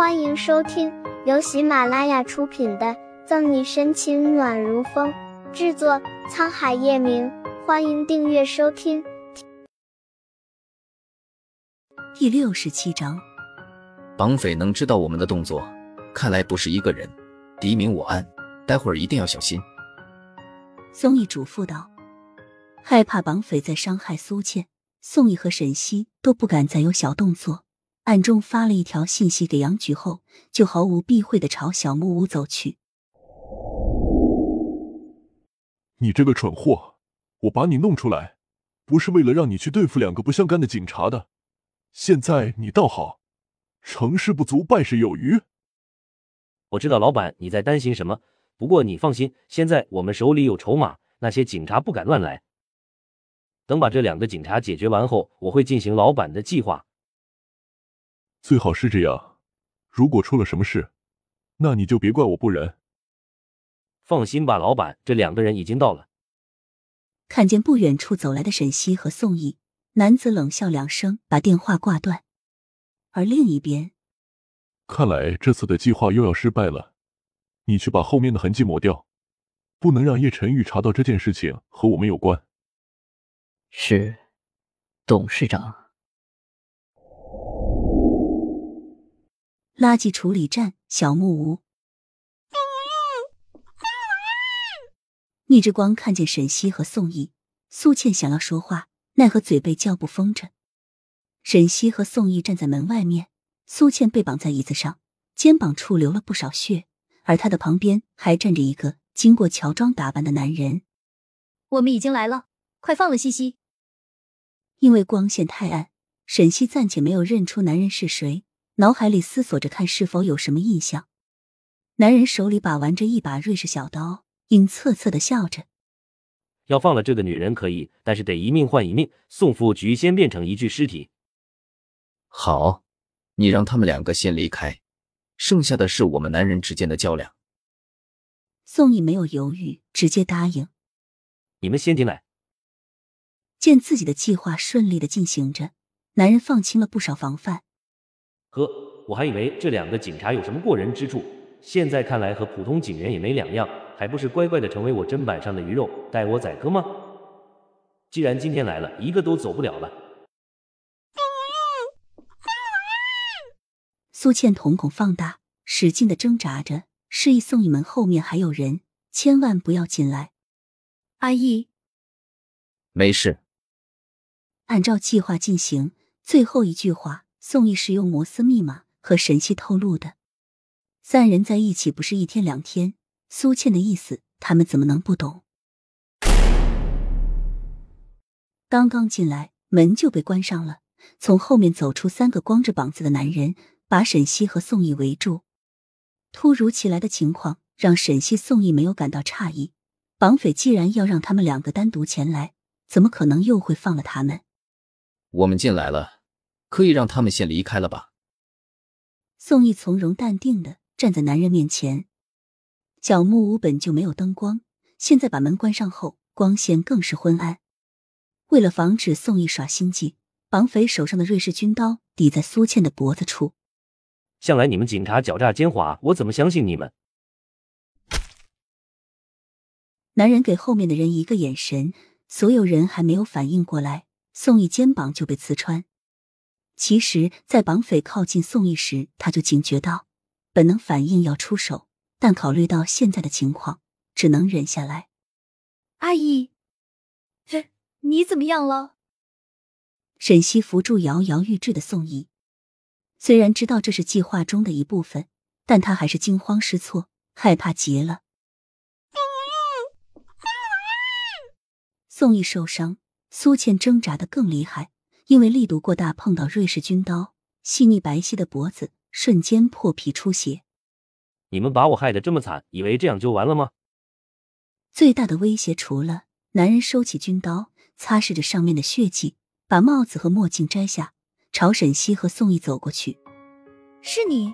欢迎收听由喜马拉雅出品的《赠你深情暖如风》，制作沧海夜明。欢迎订阅收听。第六十七章，绑匪能知道我们的动作，看来不是一个人，敌明我暗，待会儿一定要小心。宋义嘱咐道：“害怕绑匪再伤害苏倩，宋义和沈西都不敢再有小动作。”暗中发了一条信息给杨举后，就毫无避讳的朝小木屋走去。你这个蠢货，我把你弄出来，不是为了让你去对付两个不相干的警察的。现在你倒好，成事不足败事有余。我知道老板你在担心什么，不过你放心，现在我们手里有筹码，那些警察不敢乱来。等把这两个警察解决完后，我会进行老板的计划。最好是这样，如果出了什么事，那你就别怪我不仁。放心吧，老板，这两个人已经到了。看见不远处走来的沈西和宋毅，男子冷笑两声，把电话挂断。而另一边，看来这次的计划又要失败了。你去把后面的痕迹抹掉，不能让叶晨玉查到这件事情和我们有关。是，董事长。垃圾处理站小木屋，逆之光看见沈西和宋毅，苏倩想要说话，奈何嘴被胶布封着。沈西和宋毅站在门外面，苏倩被绑在椅子上，肩膀处流了不少血，而她的旁边还站着一个经过乔装打扮的男人。我们已经来了，快放了西西。因为光线太暗，沈西暂且没有认出男人是谁。脑海里思索着，看是否有什么印象。男人手里把玩着一把瑞士小刀，阴恻恻的笑着。要放了这个女人可以，但是得一命换一命，宋副局先变成一具尸体。好，你让他们两个先离开，剩下的是我们男人之间的较量。宋毅没有犹豫，直接答应。你们先进来。见自己的计划顺利的进行着，男人放轻了不少防范。呵，我还以为这两个警察有什么过人之处，现在看来和普通警员也没两样，还不是乖乖的成为我砧板上的鱼肉，待我宰割吗？既然今天来了，一个都走不了了。苏倩瞳孔放大，使劲的挣扎着，示意宋一门后面还有人，千万不要进来。阿姨，没事。按照计划进行，最后一句话。宋义是用摩斯密码和沈西透露的。三人在一起不是一天两天，苏倩的意思他们怎么能不懂？刚刚进来，门就被关上了。从后面走出三个光着膀子的男人，把沈西和宋义围住。突如其来的情况让沈西、宋义没有感到诧异。绑匪既然要让他们两个单独前来，怎么可能又会放了他们？我们进来了。可以让他们先离开了吧？宋毅从容淡定的站在男人面前。小木屋本就没有灯光，现在把门关上后，光线更是昏暗。为了防止宋毅耍心计，绑匪手上的瑞士军刀抵在苏倩的脖子处。向来你们警察狡诈奸猾，我怎么相信你们？男人给后面的人一个眼神，所有人还没有反应过来，宋毅肩膀就被刺穿。其实，在绑匪靠近宋义时，他就警觉到，本能反应要出手，但考虑到现在的情况，只能忍下来。阿姨，这，你怎么样了？沈西扶住摇摇欲坠的宋义，虽然知道这是计划中的一部分，但他还是惊慌失措，害怕极了。宋义受伤，苏倩挣扎的更厉害。因为力度过大，碰到瑞士军刀，细腻白皙的脖子瞬间破皮出血。你们把我害得这么惨，以为这样就完了吗？最大的威胁除了男人收起军刀，擦拭着上面的血迹，把帽子和墨镜摘下，朝沈西和宋毅走过去。是你。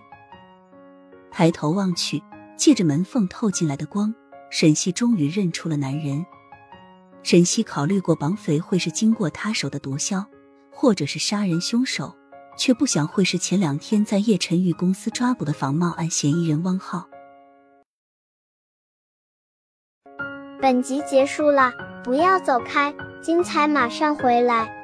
抬头望去，借着门缝透进来的光，沈西终于认出了男人。沈西考虑过绑匪会是经过他手的毒枭。或者是杀人凶手，却不想会是前两天在叶晨玉公司抓捕的仿冒案嫌疑人汪浩。本集结束了，不要走开，精彩马上回来。